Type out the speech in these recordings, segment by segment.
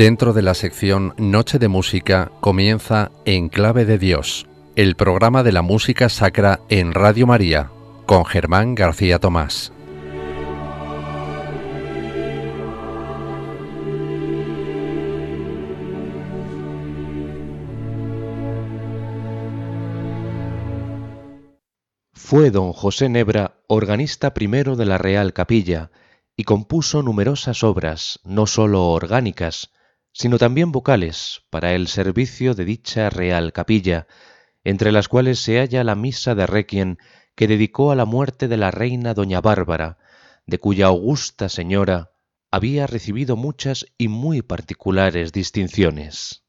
Dentro de la sección Noche de Música comienza En Clave de Dios, el programa de la música sacra en Radio María, con Germán García Tomás. Fue don José Nebra organista primero de la Real Capilla y compuso numerosas obras, no sólo orgánicas, sino también vocales para el servicio de dicha Real Capilla, entre las cuales se halla la misa de Requiem que dedicó a la muerte de la reina doña Bárbara, de cuya augusta señora había recibido muchas y muy particulares distinciones.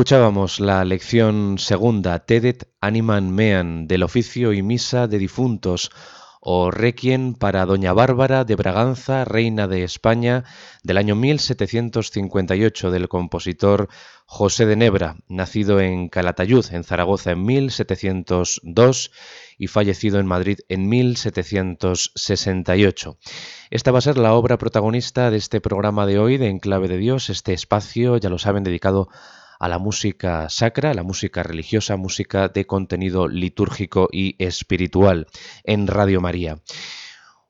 Escuchábamos la lección segunda, Tedet Animan Mean, del oficio y misa de difuntos, o Requiem para Doña Bárbara de Braganza, reina de España, del año 1758, del compositor José de Nebra, nacido en Calatayud, en Zaragoza, en 1702 y fallecido en Madrid en 1768. Esta va a ser la obra protagonista de este programa de hoy de Enclave de Dios, este espacio, ya lo saben, dedicado a la música sacra, la música religiosa, música de contenido litúrgico y espiritual en Radio María.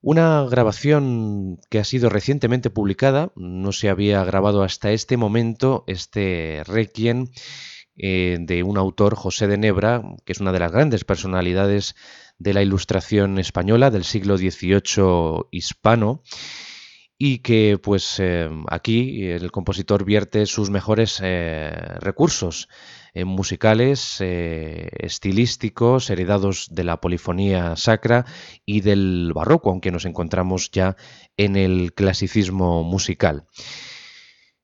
Una grabación que ha sido recientemente publicada, no se había grabado hasta este momento, este requiem eh, de un autor, José de Nebra, que es una de las grandes personalidades de la ilustración española del siglo XVIII hispano y que pues eh, aquí el compositor vierte sus mejores eh, recursos eh, musicales, estilísticos, heredados de la polifonía sacra y del barroco, aunque nos encontramos ya en el clasicismo musical.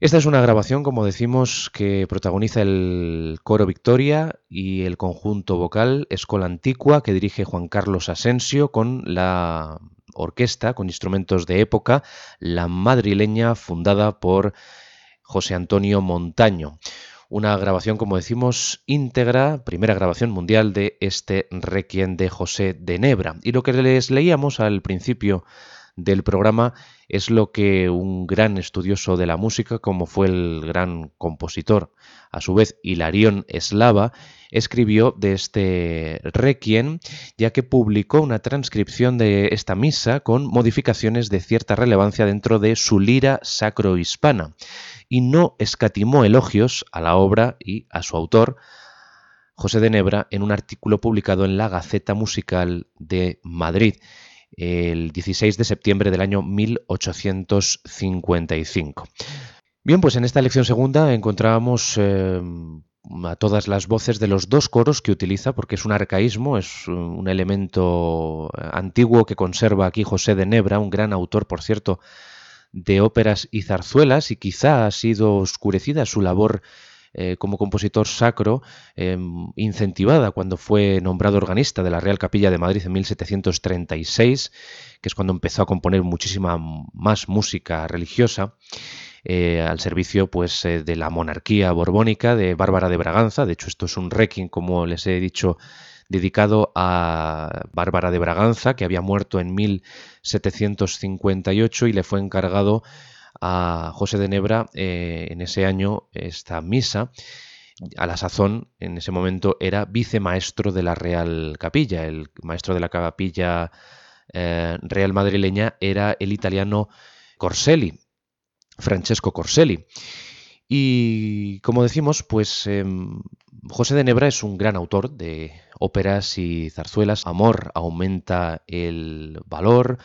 Esta es una grabación, como decimos, que protagoniza el coro Victoria y el conjunto vocal Escola Antigua que dirige Juan Carlos Asensio con la orquesta con instrumentos de época, la madrileña fundada por José Antonio Montaño. Una grabación, como decimos, íntegra, primera grabación mundial de este Requiem de José de Nebra. Y lo que les leíamos al principio del programa es lo que un gran estudioso de la música, como fue el gran compositor, a su vez Hilarión Eslava, escribió de este requiem, ya que publicó una transcripción de esta misa con modificaciones de cierta relevancia dentro de su lira sacro-hispana, y no escatimó elogios a la obra y a su autor, José de Nebra, en un artículo publicado en la Gaceta Musical de Madrid el 16 de septiembre del año 1855. Bien, pues en esta lección segunda encontrábamos eh, a todas las voces de los dos coros que utiliza, porque es un arcaísmo, es un elemento antiguo que conserva aquí José de Nebra, un gran autor, por cierto, de óperas y zarzuelas, y quizá ha sido oscurecida su labor eh, como compositor sacro, em, incentivada cuando fue nombrado organista de la Real Capilla de Madrid en 1736, que es cuando empezó a componer muchísima más música religiosa. Eh, al servicio pues, eh, de la monarquía borbónica de Bárbara de Braganza. De hecho, esto es un requiem, como les he dicho, dedicado a Bárbara de Braganza, que había muerto en 1758 y le fue encargado a José de Nebra eh, en ese año esta misa. A la sazón, en ese momento, era vicemaestro de la Real Capilla. El maestro de la capilla real madrileña era el italiano Corselli, Francesco Corselli. Y como decimos, pues em, José de Nebra es un gran autor de óperas y zarzuelas. Amor aumenta el valor,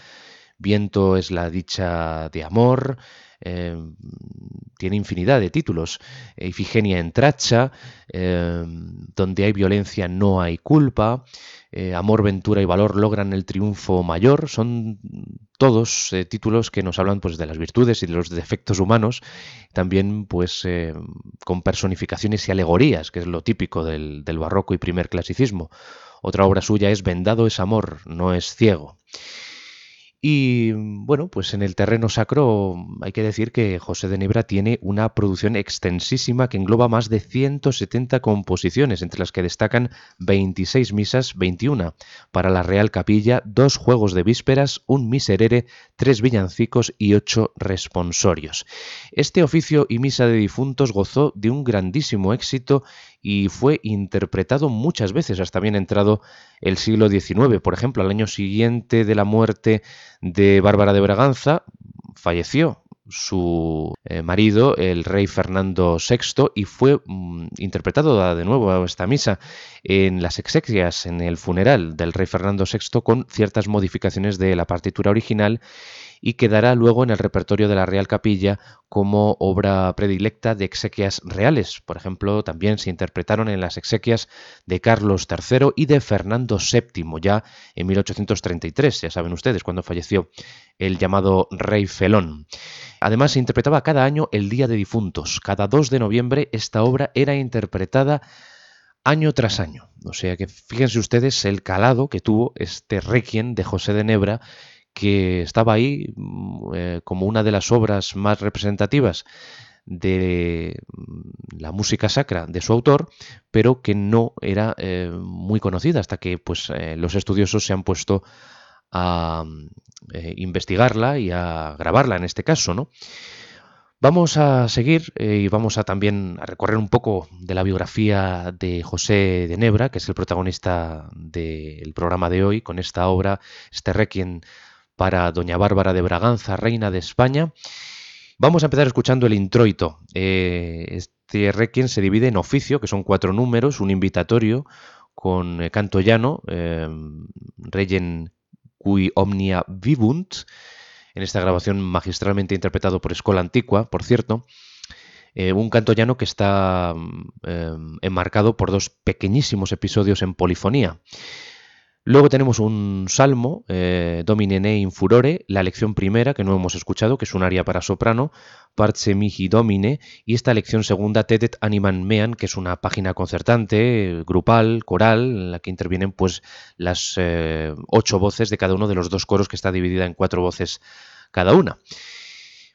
viento es la dicha de amor, em, tiene infinidad de títulos. Ifigenia en Tracha, em, donde hay violencia no hay culpa, eh, amor, ventura y valor logran el triunfo mayor. Son todos eh, títulos que nos hablan pues, de las virtudes y de los defectos humanos, también pues, eh, con personificaciones y alegorías, que es lo típico del barroco y primer clasicismo. Otra obra suya es Vendado es amor, no es ciego. Y bueno, pues en el terreno sacro hay que decir que José de Nebra tiene una producción extensísima que engloba más de 170 composiciones, entre las que destacan 26 misas, 21 para la Real Capilla, dos juegos de vísperas, un miserere, tres villancicos y ocho responsorios. Este oficio y misa de difuntos gozó de un grandísimo éxito y fue interpretado muchas veces hasta bien entrado el siglo XIX. Por ejemplo, al año siguiente de la muerte de Bárbara de Braganza, falleció su eh, marido, el rey Fernando VI, y fue mm, interpretado de nuevo esta misa en las exequias, en el funeral del rey Fernando VI, con ciertas modificaciones de la partitura original y quedará luego en el repertorio de la Real Capilla como obra predilecta de exequias reales. Por ejemplo, también se interpretaron en las exequias de Carlos III y de Fernando VII, ya en 1833, ya saben ustedes, cuando falleció el llamado rey Felón. Además, se interpretaba cada año el Día de Difuntos. Cada 2 de noviembre esta obra era interpretada año tras año. O sea que fíjense ustedes el calado que tuvo este Requiem de José de Nebra, que estaba ahí mm, eh, como una de las obras más representativas de mm, la música sacra de su autor, pero que no era eh, muy conocida hasta que pues, eh, los estudiosos se han puesto a investigarla y a grabarla en este caso, ¿no? Vamos a seguir y vamos a también a recorrer un poco de la biografía de José de Nebra, que es el protagonista del programa de hoy, con esta obra, este requiem para Doña Bárbara de Braganza, reina de España. Vamos a empezar escuchando el introito. Eh, este requiem se divide en oficio, que son cuatro números, un invitatorio con eh, canto llano, eh, cui omnia vivunt, en esta grabación magistralmente interpretado por Escola Antigua, por cierto, eh, un canto llano que está eh, enmarcado por dos pequeñísimos episodios en polifonía. Luego tenemos un salmo, eh, Domine in furore, la lección primera, que no hemos escuchado, que es un aria para soprano, Parce mihi domine, y esta lección segunda, Tedet animan mean, que es una página concertante, grupal, coral, en la que intervienen pues las eh, ocho voces de cada uno de los dos coros, que está dividida en cuatro voces cada una.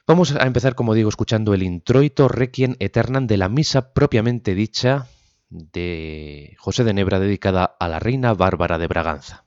Vamos a empezar, como digo, escuchando el introito Requiem Eternam de la misa propiamente dicha de José de Nebra dedicada a la reina Bárbara de Braganza.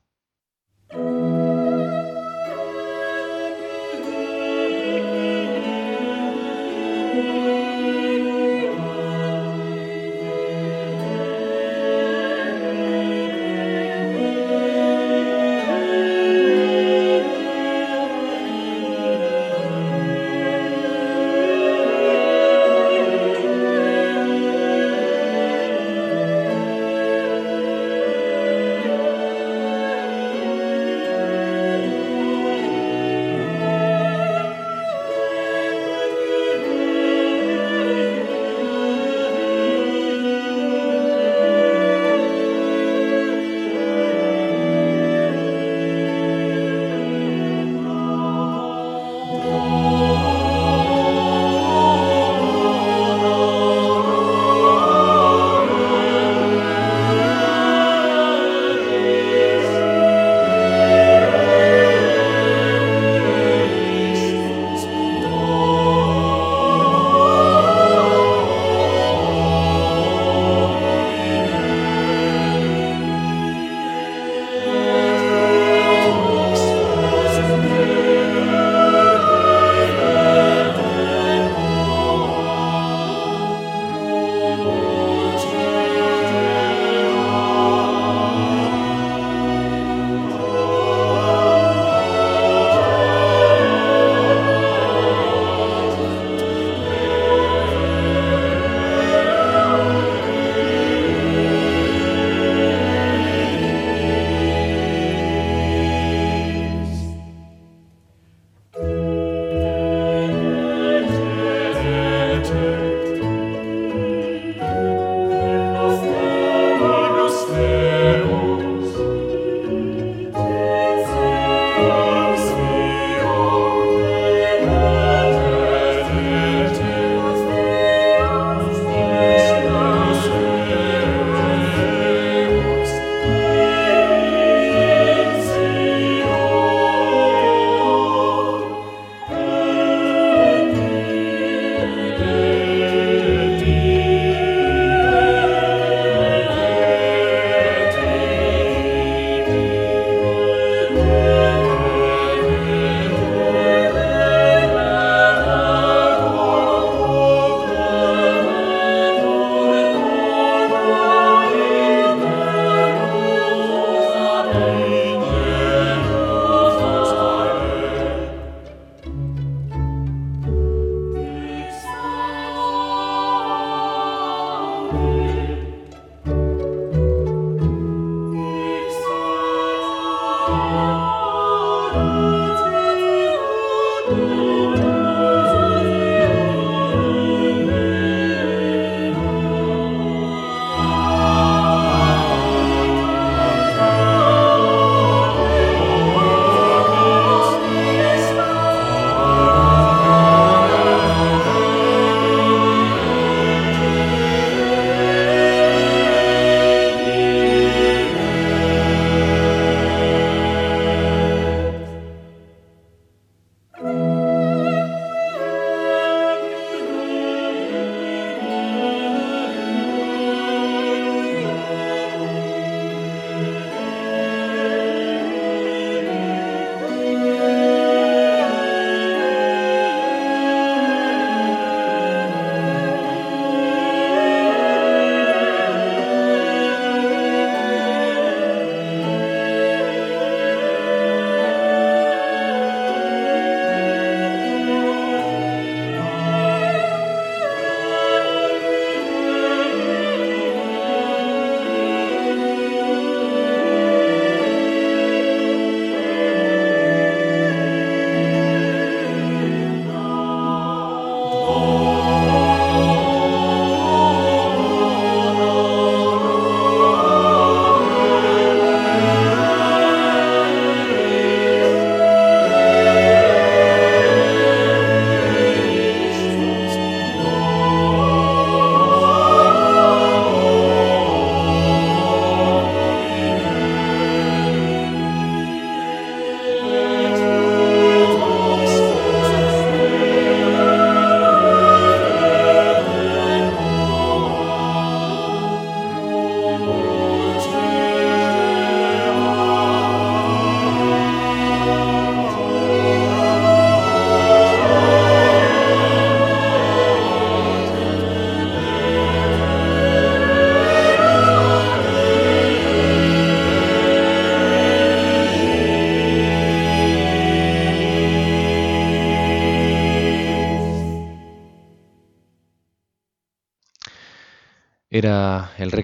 Música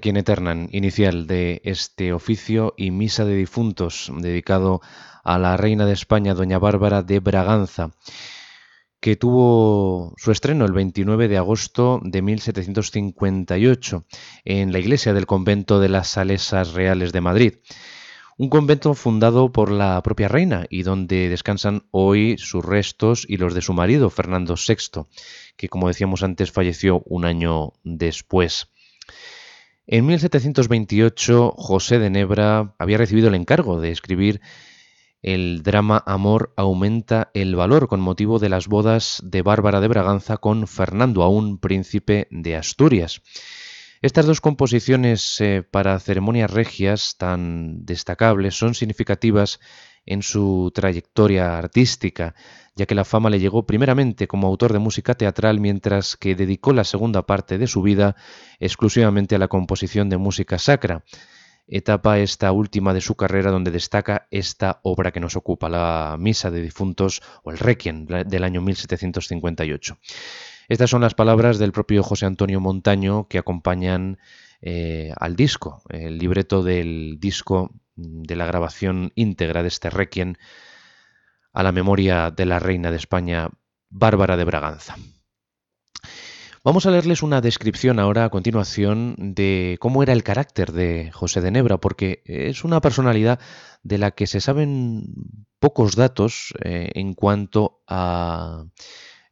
Requiem Eternam inicial de este oficio y misa de difuntos dedicado a la reina de España, doña Bárbara de Braganza, que tuvo su estreno el 29 de agosto de 1758 en la iglesia del convento de las Salesas Reales de Madrid. Un convento fundado por la propia reina y donde descansan hoy sus restos y los de su marido, Fernando VI, que como decíamos antes falleció un año después. En 1728, José de Nebra había recibido el encargo de escribir el drama Amor aumenta el valor con motivo de las bodas de Bárbara de Braganza con Fernando, aún príncipe de Asturias. Estas dos composiciones eh, para ceremonias regias tan destacables son significativas en su trayectoria artística, ya que la fama le llegó primeramente como autor de música teatral, mientras que dedicó la segunda parte de su vida exclusivamente a la composición de música sacra, etapa esta última de su carrera donde destaca esta obra que nos ocupa, la Misa de Difuntos o el Requiem del año 1758. Estas son las palabras del propio José Antonio Montaño que acompañan eh, al disco, el libreto del disco de la grabación íntegra de este requiem a la memoria de la reina de España, Bárbara de Braganza. Vamos a leerles una descripción ahora a continuación de cómo era el carácter de José de Nebra, porque es una personalidad de la que se saben pocos datos eh, en cuanto a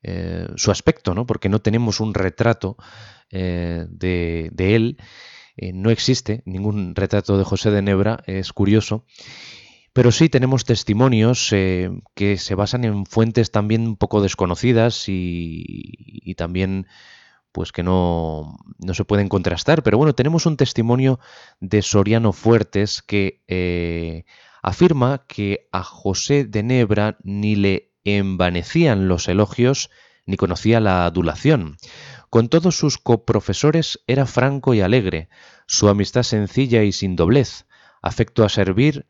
eh, su aspecto, ¿no? porque no tenemos un retrato eh, de, él eh, no existe ningún retrato de José de Nebra, es curioso, pero sí tenemos testimonios eh, que se basan en fuentes también un poco desconocidas y, también pues que no, no, se pueden contrastar. Pero bueno, tenemos un testimonio de Soriano Fuertes que eh, afirma que a José de Nebra ni le envanecían los elogios ni conocía la adulación. Con todos sus coprofesores era franco y alegre, su amistad sencilla y sin doblez, afecto a servir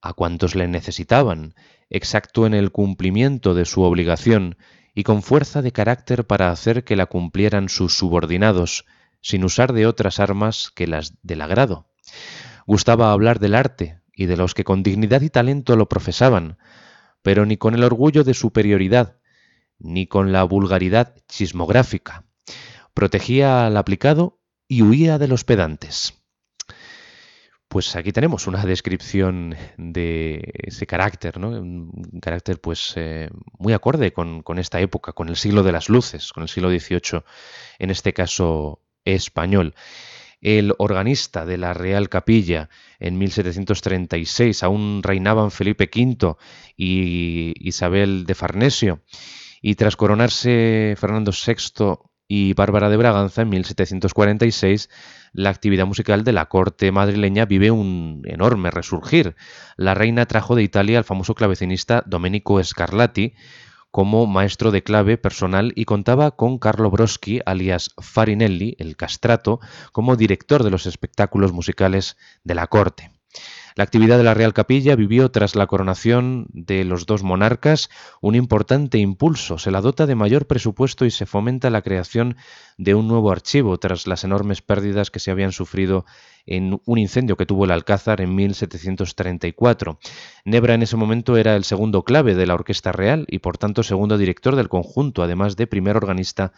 a cuantos le necesitaban, exacto en el cumplimiento de su obligación y con fuerza de carácter para hacer que la cumplieran sus subordinados, sin usar de otras armas que las del agrado. Gustaba hablar del arte y de los que con dignidad y talento lo profesaban, pero ni con el orgullo de superioridad, ni con la vulgaridad chismográfica protegía al aplicado y huía de los pedantes. Pues aquí tenemos una descripción de ese carácter, ¿no? Un carácter pues eh, muy acorde con, con, esta época, con el siglo de las luces, con el siglo XVIII, en este caso español. El organista de la Real Capilla en 1736, aún reinaban Felipe V y Isabel de Farnesio, y tras coronarse Fernando VI y Bárbara de Braganza en 1746, la actividad musical de la corte madrileña vive un enorme resurgir. La reina trajo de Italia al famoso clavecinista Domenico Scarlatti como maestro de clave personal y contaba con Carlo Broschi, alias Farinelli, el castrato, como director de los espectáculos musicales de la corte. La actividad de la Real Capilla vivió tras la coronación de los dos monarcas un importante impulso. Se la dota de mayor presupuesto y se fomenta la creación de un nuevo archivo tras las enormes pérdidas que se habían sufrido en un incendio que tuvo el Alcázar en 1734. Nebra en ese momento era el segundo clave de la Orquesta Real y por tanto segundo director del conjunto, además de primer organista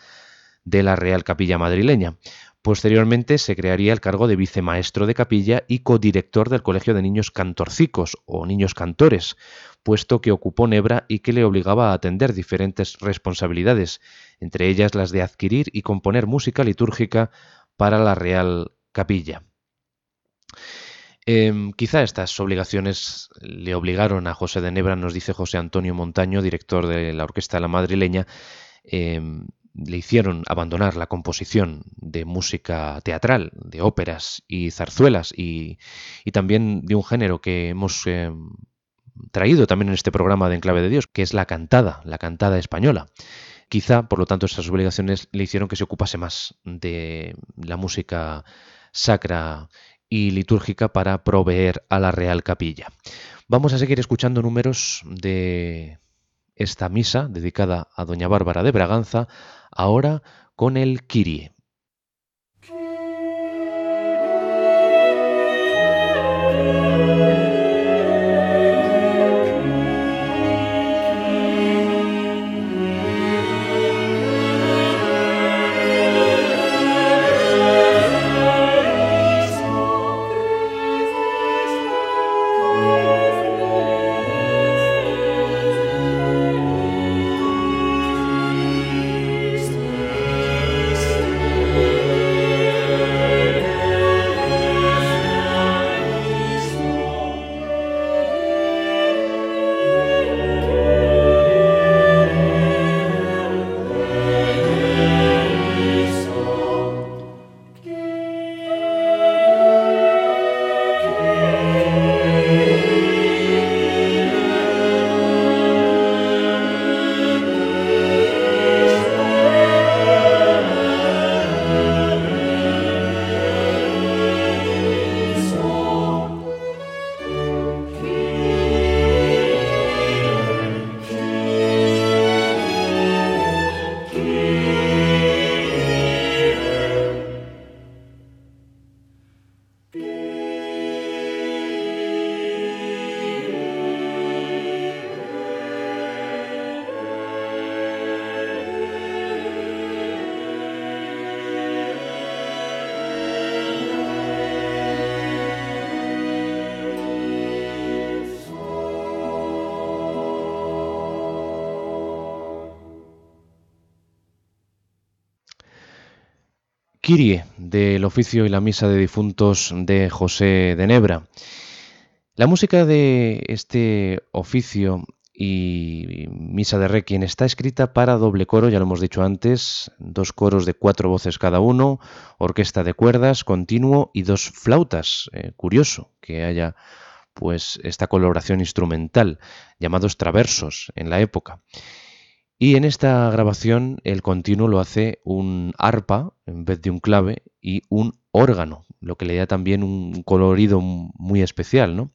de la Real Capilla madrileña. Posteriormente se crearía el cargo de vicemaestro de capilla y codirector del Colegio de Niños Cantorcicos o Niños Cantores, puesto que ocupó Nebra y que le obligaba a atender diferentes responsabilidades, entre ellas las de adquirir y componer música litúrgica para la Real Capilla. Em, quizá estas obligaciones le obligaron a José de Nebra, nos dice José Antonio Montaño, director de la Orquesta de la Madrileña, em, le hicieron abandonar la composición de música teatral, de óperas y zarzuelas y, también de un género que hemos eh, traído también en este programa de Enclave de Dios, que es la cantada, la cantada española. Quizá, por lo tanto, esas obligaciones le hicieron que se ocupase más de la música sacra y litúrgica para proveer a la Real Capilla. Vamos a seguir escuchando números de esta misa dedicada a Doña Bárbara de Braganza, ahora con el Kyrie. Kirie del oficio y la misa de difuntos de José de Nebra. La música de este oficio y Misa de Requiem está escrita para doble coro, ya lo hemos dicho antes, dos coros de cuatro voces cada uno, orquesta de cuerdas continuo y dos flautas. Eh, curioso que haya pues esta colaboración instrumental, llamados traversos en la época. Y en esta grabación el continuo lo hace un arpa en vez de un clave y un órgano, lo que le da también un colorido muy especial, ¿no?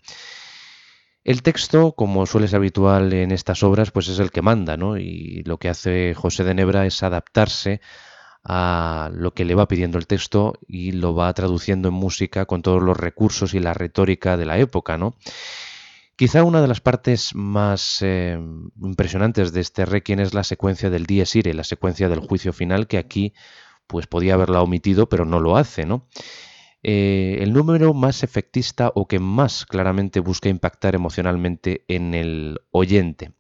El texto, como suele ser habitual en estas obras, pues es el que manda, ¿no? Y lo que hace José de Nebra es adaptarse a lo que le va pidiendo el texto y lo va traduciendo en música con todos los recursos y la retórica de la época, ¿no? Quizá una de las partes más eh, impresionantes de este requiem es la secuencia del Dies Irae, la secuencia del juicio final, que aquí pues podía haberla omitido, pero no lo hace, ¿no? Eh, el número más efectista o que más claramente busca impactar emocionalmente en el oyente.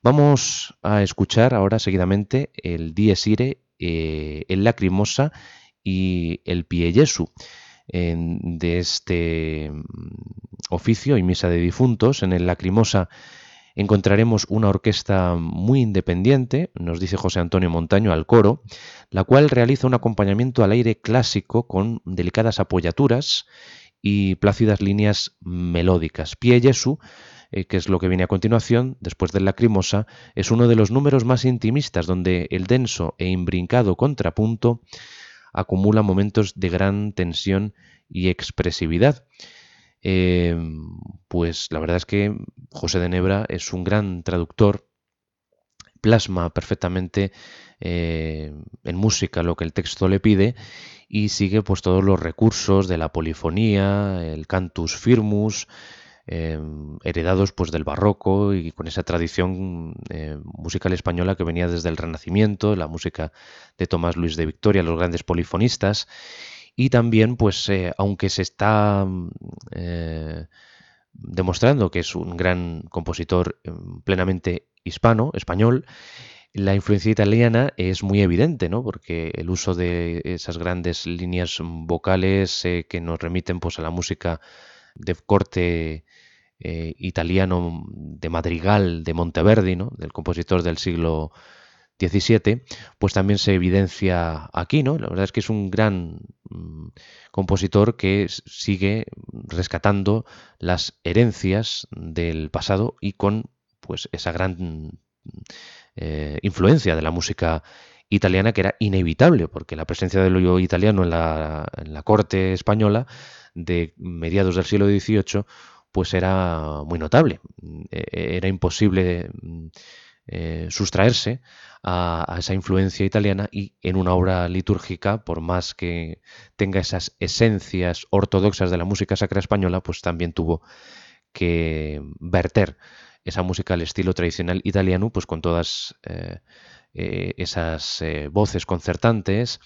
Vamos a escuchar ahora seguidamente el Dies Irae, eh, el Lacrimosa y el Pie Jesu de este mm, oficio y misa de difuntos. En el Lacrimosa encontraremos una orquesta muy independiente, nos dice José Antonio Montaño, al coro, la cual realiza un acompañamiento al aire clásico con delicadas apoyaturas y plácidas líneas melódicas. Pie Jesu, eh, que es lo que viene a continuación, después del Lacrimosa, es uno de los números más intimistas donde el denso e imbrincado contrapunto acumula momentos de gran tensión y expresividad. Eh, pues la verdad es que José de Nebra es un gran traductor, plasma perfectamente eh, en música lo que el texto le pide y sigue pues todos los recursos de la polifonía, el cantus firmus, eh, heredados pues del barroco y con esa tradición musical española que venía desde el Renacimiento, la música de Tomás Luis de Victoria, los grandes polifonistas y también, pues, eh, aunque se está mm, eh, demostrando que es un gran compositor mm, plenamente hispano, español, la influencia italiana es muy evidente, ¿no? Porque el uso de esas grandes líneas vocales eh, que nos remiten pues, a la música de corte italiano de madrigal de Monteverdi, ¿no? Del compositor del siglo 17, pues también se evidencia aquí, ¿no? La verdad es que es un gran mm, compositor que sigue rescatando las herencias del pasado y con pues esa gran eh, influencia de la música italiana que era inevitable, porque la presencia del hoyo italiano en la, en la corte española de mediados del siglo XVIII pues era muy notable. E-, era imposible mm, eh, sustraerse a, esa influencia italiana y en una obra litúrgica, por más que tenga esas esencias ortodoxas de la música sacra española, pues también tuvo que verter esa música al estilo tradicional italiano, pues con todas eh, eh, esas voces concertantes.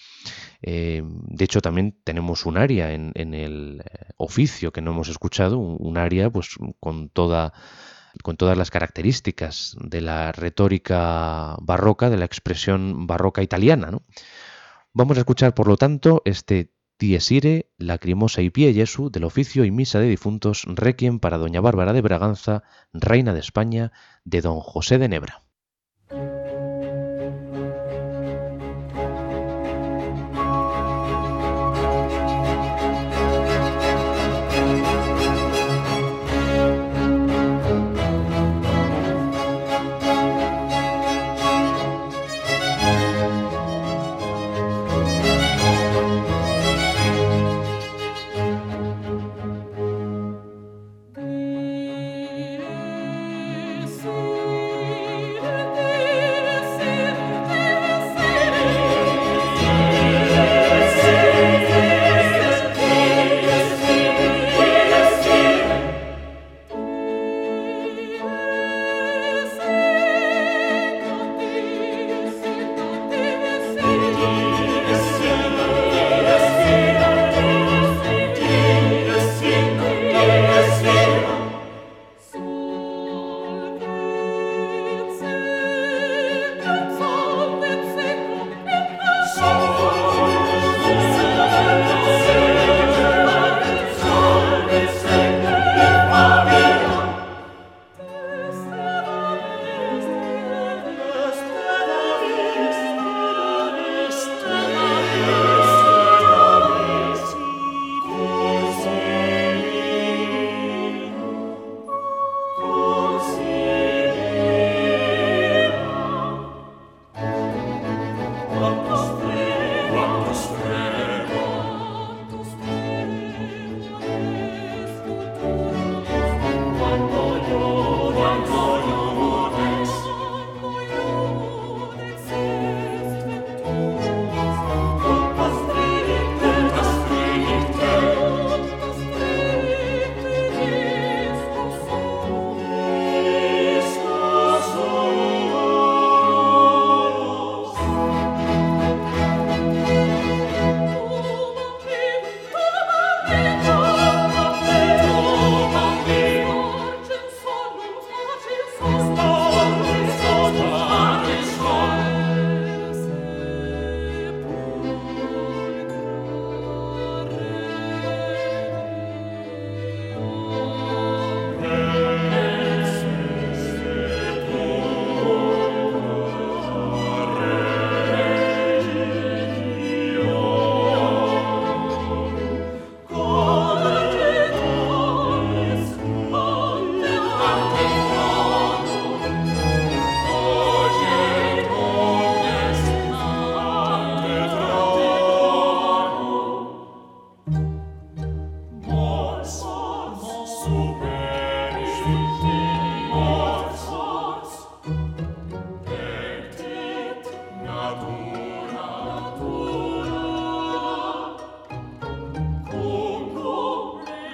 De hecho, también tenemos un aria en, el oficio que no hemos escuchado, un, aria pues con toda con todas las características de la retórica barroca, de la expresión barroca italiana. ¿no? Vamos a escuchar, por lo tanto, este Dies Irae, Lacrimosa y Pie Jesu del oficio y misa de difuntos Requiem para Doña Bárbara de Braganza, reina de España, de Don José de Nebra.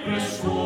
Responde.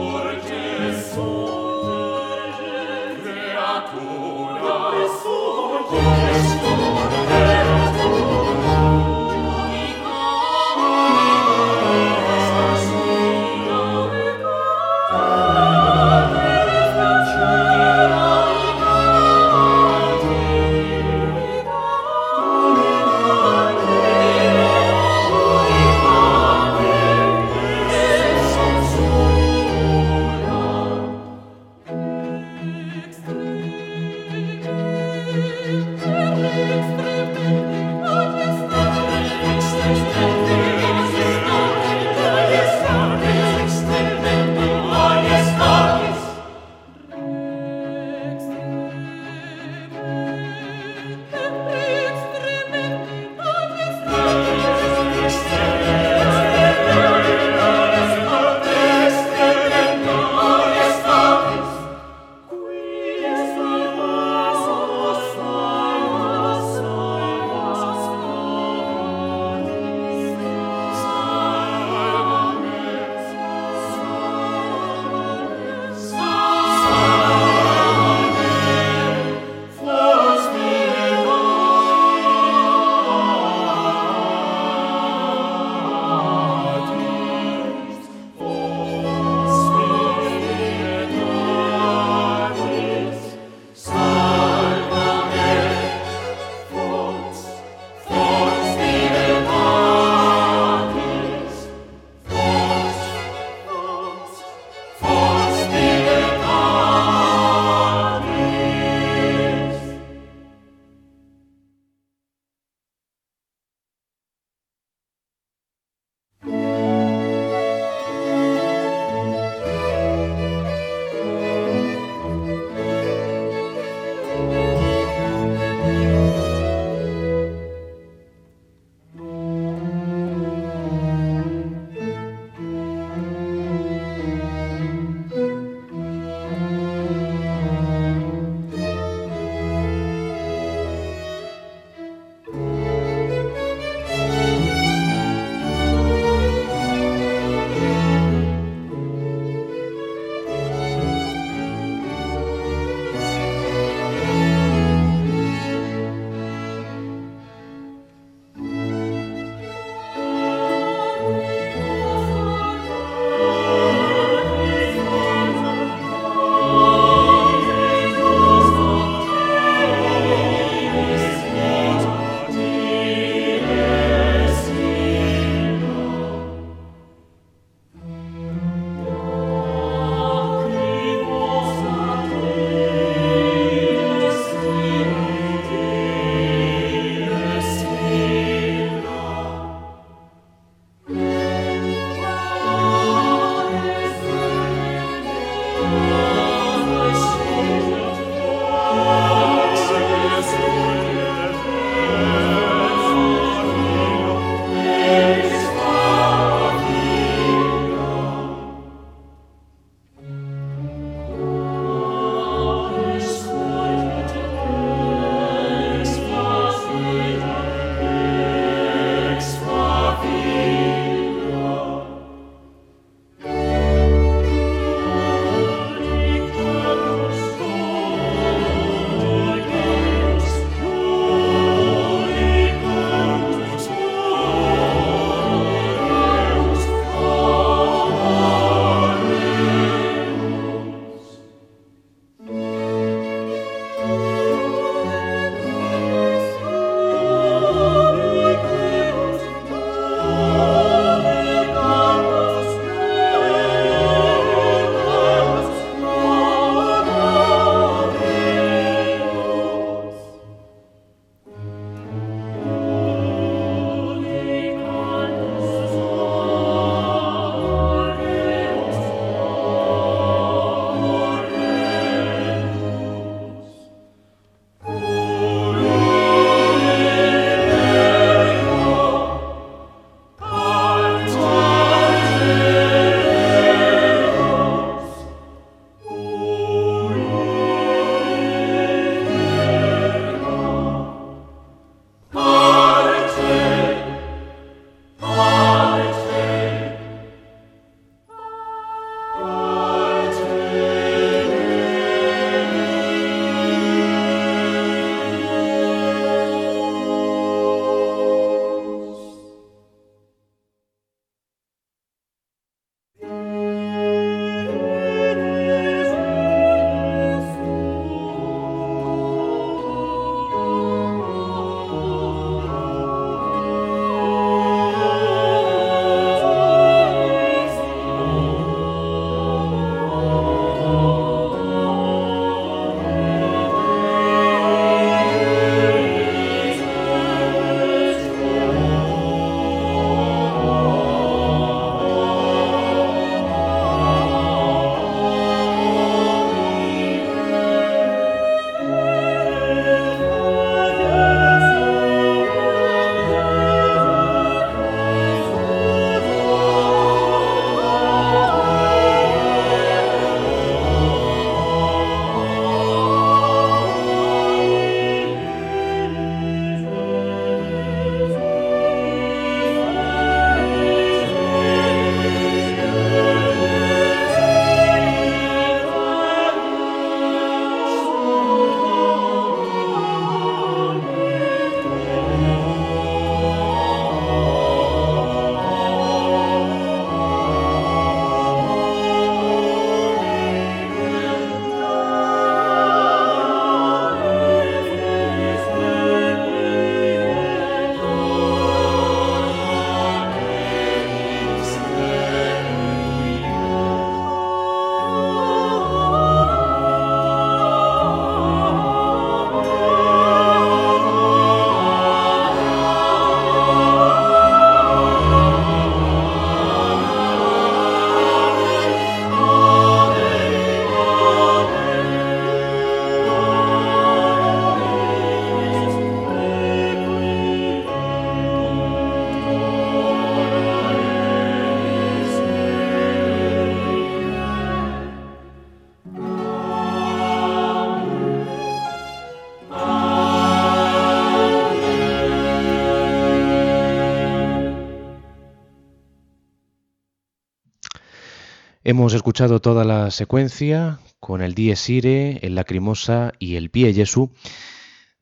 Hemos escuchado toda la secuencia con el Dies Irae, el Lacrimosa y el Pie Jesu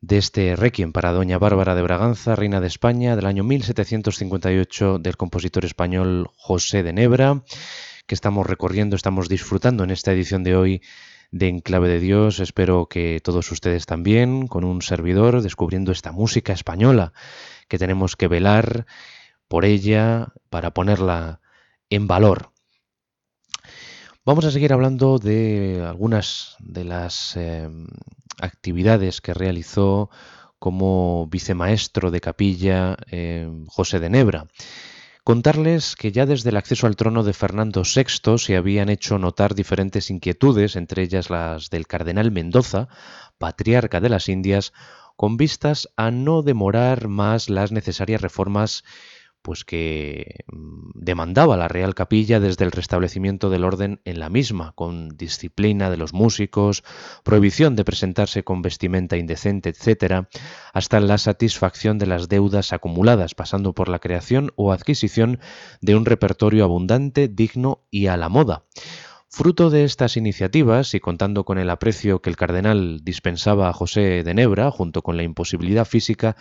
de este Requiem para Doña Bárbara de Braganza, reina de España, del año 1758 del compositor español José de Nebra, que estamos recorriendo, estamos disfrutando en esta edición de hoy de Enclave de Dios. Espero que todos ustedes también, con un servidor, descubriendo esta música española, que tenemos que velar por ella para ponerla en valor. Vamos a seguir hablando de algunas de las em, actividades que realizó como vicemaestro de capilla em, José de Nebra. Contarles que ya desde el acceso al trono de Fernando VI se habían hecho notar diferentes inquietudes, entre ellas las del cardenal Mendoza, patriarca de las Indias, con vistas a no demorar más las necesarias reformas pues que mm, demandaba la Real Capilla desde el restablecimiento del orden en la misma, con disciplina de los músicos, prohibición de presentarse con vestimenta indecente, etc., hasta la satisfacción de las deudas acumuladas, pasando por la creación o adquisición de un repertorio abundante, digno y a la moda. Fruto de estas iniciativas y contando con el aprecio que el cardenal dispensaba a José de Nebra, junto con la imposibilidad física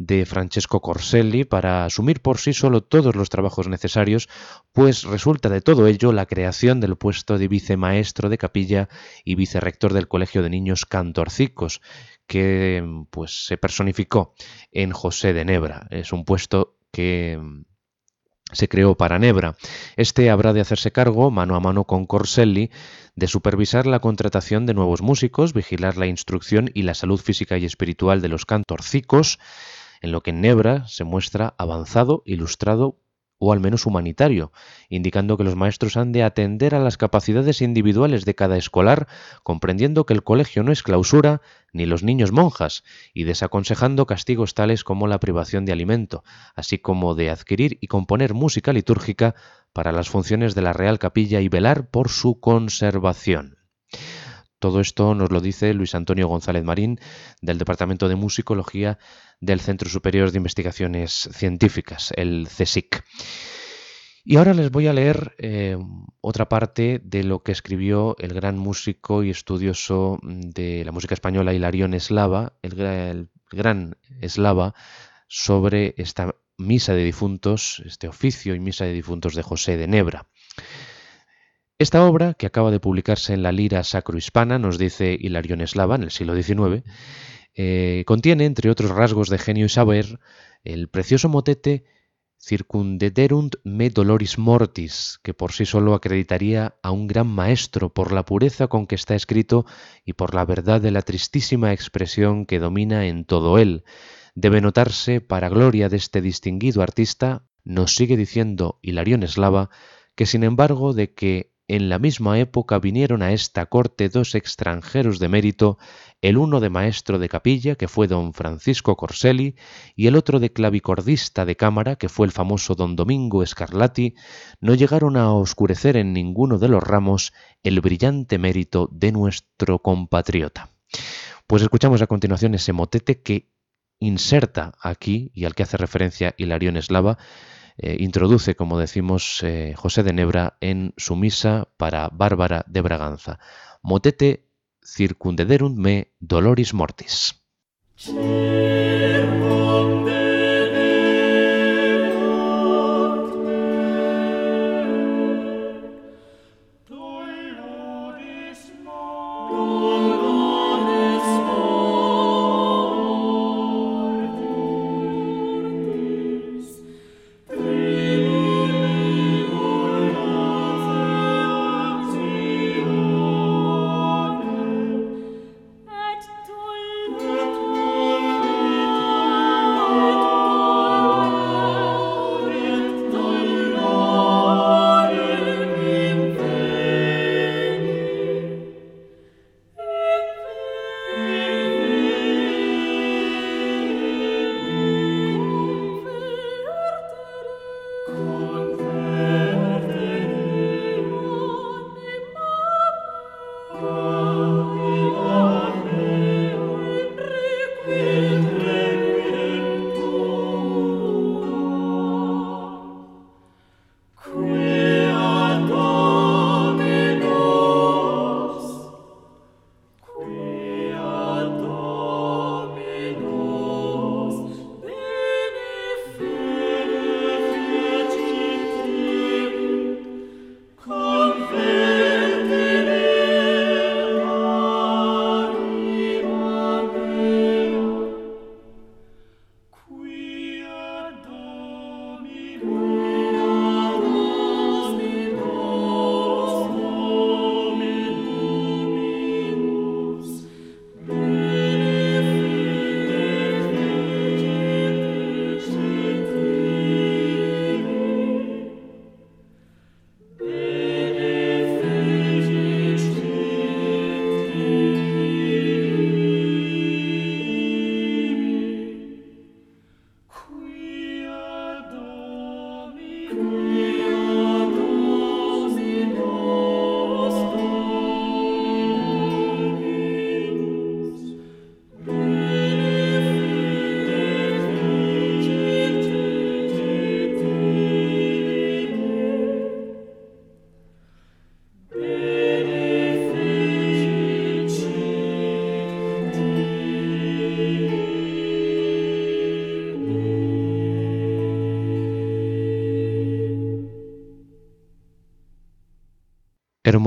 de Francesco Corselli para asumir por sí solo todos los trabajos necesarios, pues resulta de todo ello la creación del puesto de vicemaestro de capilla y vicerrector del Colegio de Niños Cantorcicos, que pues se personificó en José de Nebra. Es un puesto que se creó para Nebra. Este habrá de hacerse cargo, mano a mano con Corselli, de supervisar la contratación de nuevos músicos, vigilar la instrucción y la salud física y espiritual de los cantorcicos, en lo que Nebra se muestra avanzado, ilustrado o al menos humanitario, indicando que los maestros han de atender a las capacidades individuales de cada escolar, comprendiendo que el colegio no es clausura, ni los niños monjas, y desaconsejando castigos tales como la privación de alimento, así como de adquirir y componer música litúrgica para las funciones de la Real Capilla y velar por su conservación. Todo esto nos lo dice Luis Antonio González Marín del Departamento de Musicología del Centro Superior de Investigaciones Científicas, el CSIC. Y ahora les voy a leer eh, otra parte de lo que escribió el gran músico y estudioso de la música española Hilarión Eslava, el, gran Eslava, sobre esta misa de difuntos, este oficio y misa de difuntos de José de Nebra. Esta obra, que acaba de publicarse en la Lira Sacro-Hispana, nos dice Hilarión Eslava en el siglo XIX, eh, contiene, entre otros rasgos de genio y saber, el precioso motete Circundederunt me doloris mortis, que por sí solo acreditaría a un gran maestro por la pureza con que está escrito y por la verdad de la tristísima expresión que domina en todo él. Debe notarse, para gloria de este distinguido artista, nos sigue diciendo Hilarión Eslava, que sin embargo de que en la misma época vinieron a esta corte dos extranjeros de mérito, el uno de maestro de capilla, que fue don Francisco Corselli, y el otro de clavicordista de cámara, que fue el famoso don Domingo Scarlatti, no llegaron a oscurecer en ninguno de los ramos el brillante mérito de nuestro compatriota. Pues escuchamos a continuación ese motete que inserta aquí, y al que hace referencia Hilarión Eslava, eh, introduce, como decimos, eh, José de Nebra en su misa para Bárbara de Braganza. Motete circundederunt me doloris mortis.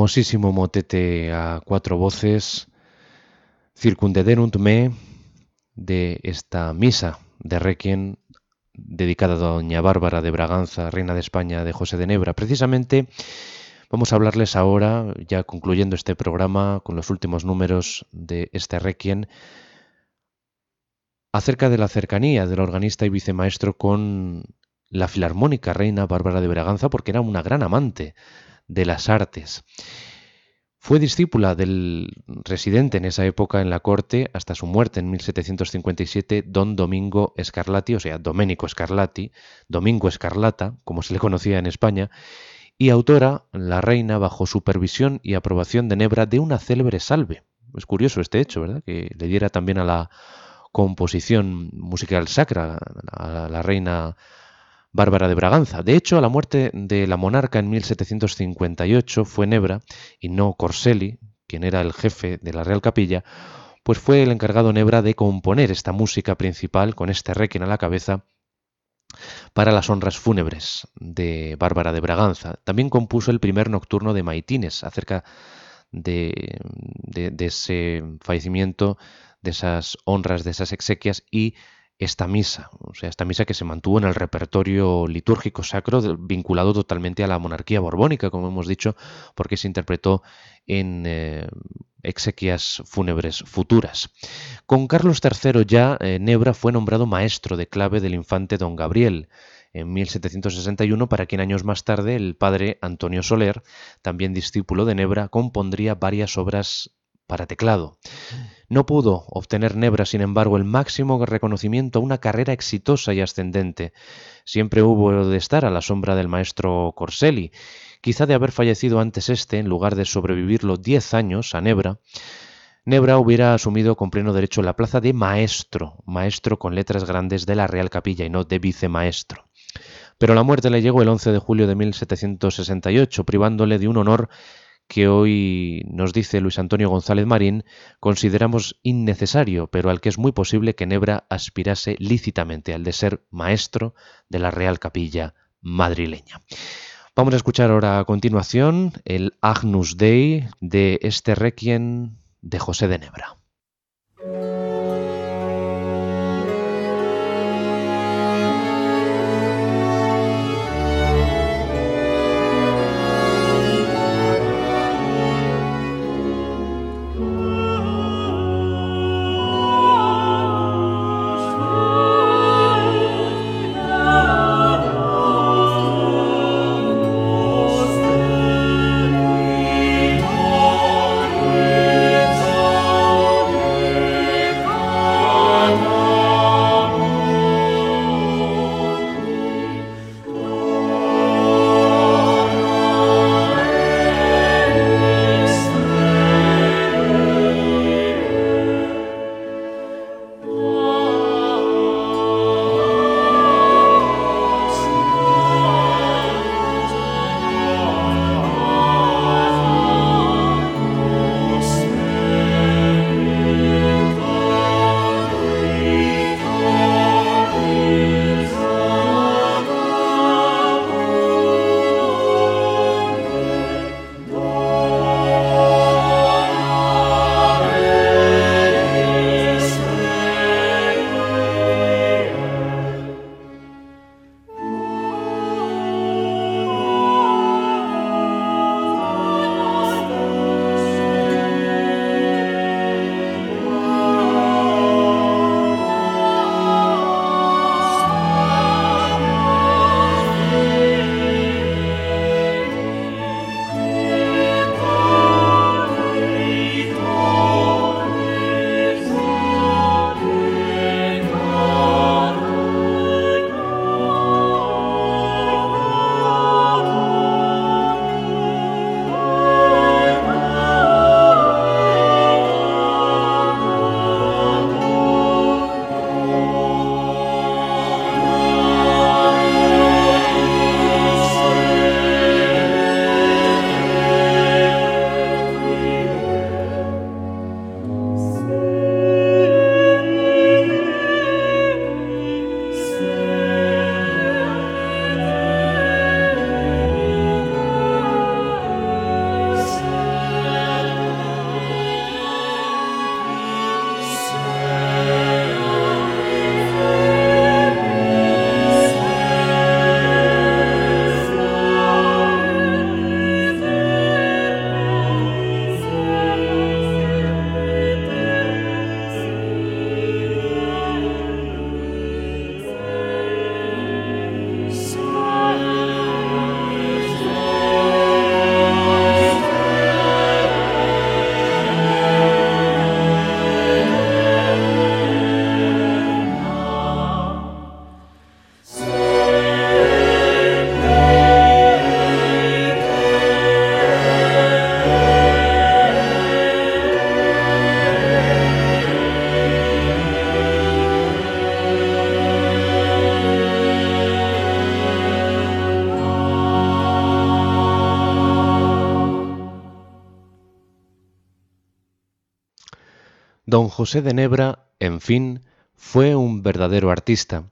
Hermosísimo motete a cuatro voces, Circundederunt me, de esta misa de Requiem dedicada a Doña Bárbara de Braganza, reina de España de José de Nebra. Precisamente vamos a hablarles ahora, ya concluyendo este programa con los últimos números de este Requiem, acerca de la cercanía del organista y vicemaestro con la filarmónica reina Bárbara de Braganza, porque era una gran amante de las artes. Fue discípula del residente en esa época en la corte hasta su muerte en 1757, don Domingo Scarlatti, o sea, Domenico Scarlatti, Domingo Escarlata, como se le conocía en España, y autora, la reina, bajo supervisión y aprobación de Nebra, de una célebre salve. Es curioso este hecho, ¿verdad? Que le diera también a la composición musical sacra a la reina Bárbara de Braganza. De hecho, a la muerte de la monarca en 1758 fue Nebra, y no Corselli, quien era el jefe de la Real Capilla, pues fue el encargado Nebra de componer esta música principal con este requiem a la cabeza para las honras fúnebres de Bárbara de Braganza. También compuso el primer nocturno de Maitines acerca de, de ese fallecimiento, de esas honras, de esas exequias y esta misa, o sea, esta misa que se mantuvo en el repertorio litúrgico sacro vinculado totalmente a la monarquía borbónica, como hemos dicho, porque se interpretó en eh, exequias fúnebres futuras. Con Carlos III ya, eh, Nebra fue nombrado maestro de clave del infante don Gabriel en 1761, para quien años más tarde el padre Antonio Soler, también discípulo de Nebra, compondría varias obras para teclado. No pudo obtener Nebra, sin embargo, el máximo reconocimiento a una carrera exitosa y ascendente. Siempre hubo de estar a la sombra del maestro Corselli. Quizá de haber fallecido antes este, en lugar de sobrevivirlo diez años a Nebra, Nebra hubiera asumido con pleno derecho la plaza de maestro, maestro con letras grandes de la Real Capilla y no de vicemaestro. Pero la muerte le llegó el 11 de julio de 1768, privándole de un honor que hoy nos dice Luis Antonio González Marín, consideramos innecesario, pero al que es muy posible que Nebra aspirase lícitamente, al de ser maestro de la Real Capilla madrileña. Vamos a escuchar ahora a continuación el Agnus Dei de este Requiem de José de Nebra. José de Nebra, en fin, fue un verdadero artista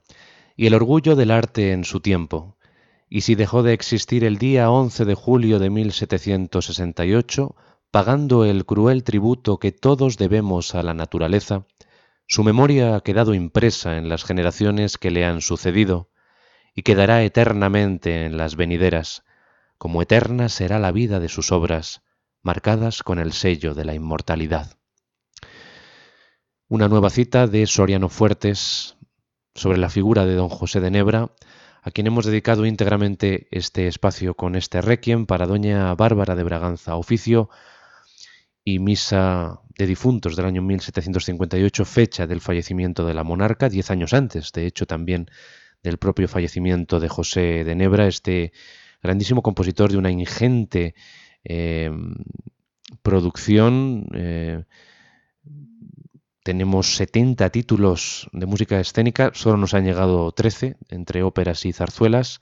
y el orgullo del arte en su tiempo, y si dejó de existir el día 11 de julio de 1768, pagando el cruel tributo que todos debemos a la naturaleza, su memoria ha quedado impresa en las generaciones que le han sucedido y quedará eternamente en las venideras, como eterna será la vida de sus obras, marcadas con el sello de la inmortalidad. Una nueva cita de Soriano Fuertes sobre la figura de don José de Nebra, a quien hemos dedicado íntegramente este espacio con este requiem para doña Bárbara de Braganza, oficio y misa de difuntos del año 1758, fecha del fallecimiento de la monarca, diez años antes, de hecho también del propio fallecimiento de José de Nebra, este grandísimo compositor de una ingente eh, producción. Eh, tenemos 70 títulos de música escénica, solo nos han llegado 13 entre óperas y zarzuelas.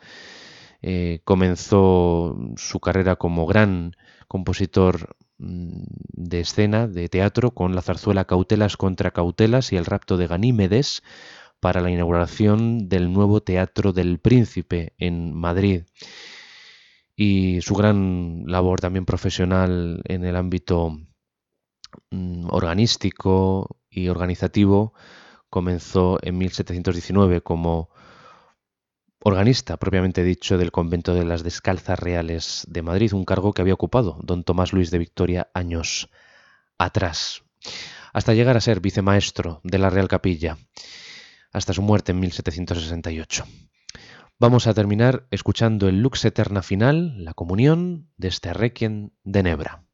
Eh, comenzó su carrera como gran compositor mm, de escena, de teatro, con la zarzuela Cautelas contra Cautelas y el rapto de Ganímedes para la inauguración del nuevo Teatro del Príncipe en Madrid. Y su gran labor también profesional en el ámbito mm, organístico, y organizativo comenzó en 1719 como organista, propiamente dicho, del convento de las Descalzas Reales de Madrid, un cargo que había ocupado don Tomás Luis de Victoria años atrás, hasta llegar a ser vicemaestro de la Real Capilla, hasta su muerte en 1768. Vamos a terminar escuchando el Lux Eterna final, la comunión de este Requiem de Nebra.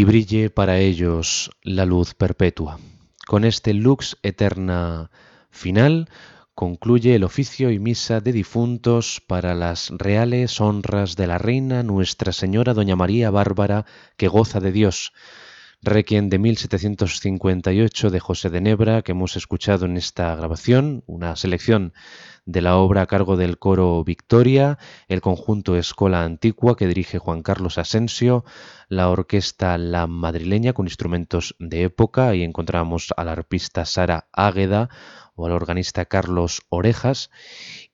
Y brille para ellos la luz perpetua. Con este lux eterna final concluye el oficio y misa de difuntos para las reales honras de la reina Nuestra Señora Doña María Bárbara, que goza de Dios. Requiem de 1758 de José de Nebra, que hemos escuchado en esta grabación, una selección de la obra a cargo del coro Victoria, el conjunto Escola Antigua que dirige Juan Carlos Asensio, la orquesta La Madrileña con instrumentos de época, y encontramos al arpista Sara Águeda o al organista Carlos Orejas,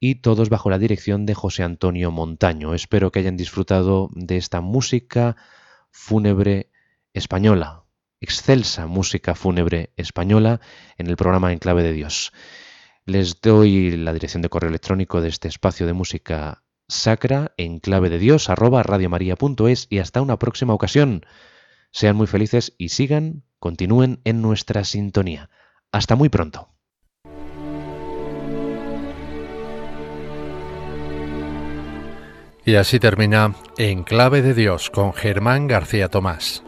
y todos bajo la dirección de José Antonio Montaño. Espero que hayan disfrutado de esta música fúnebre española, excelsa música fúnebre española en el programa En Clave de Dios. Les doy la dirección de correo electrónico de este espacio de música sacra en clave de Dios arroba y hasta una próxima ocasión. Sean muy felices y sigan, continúen en nuestra sintonía. Hasta muy pronto. Y así termina En Clave de Dios con Germán García Tomás.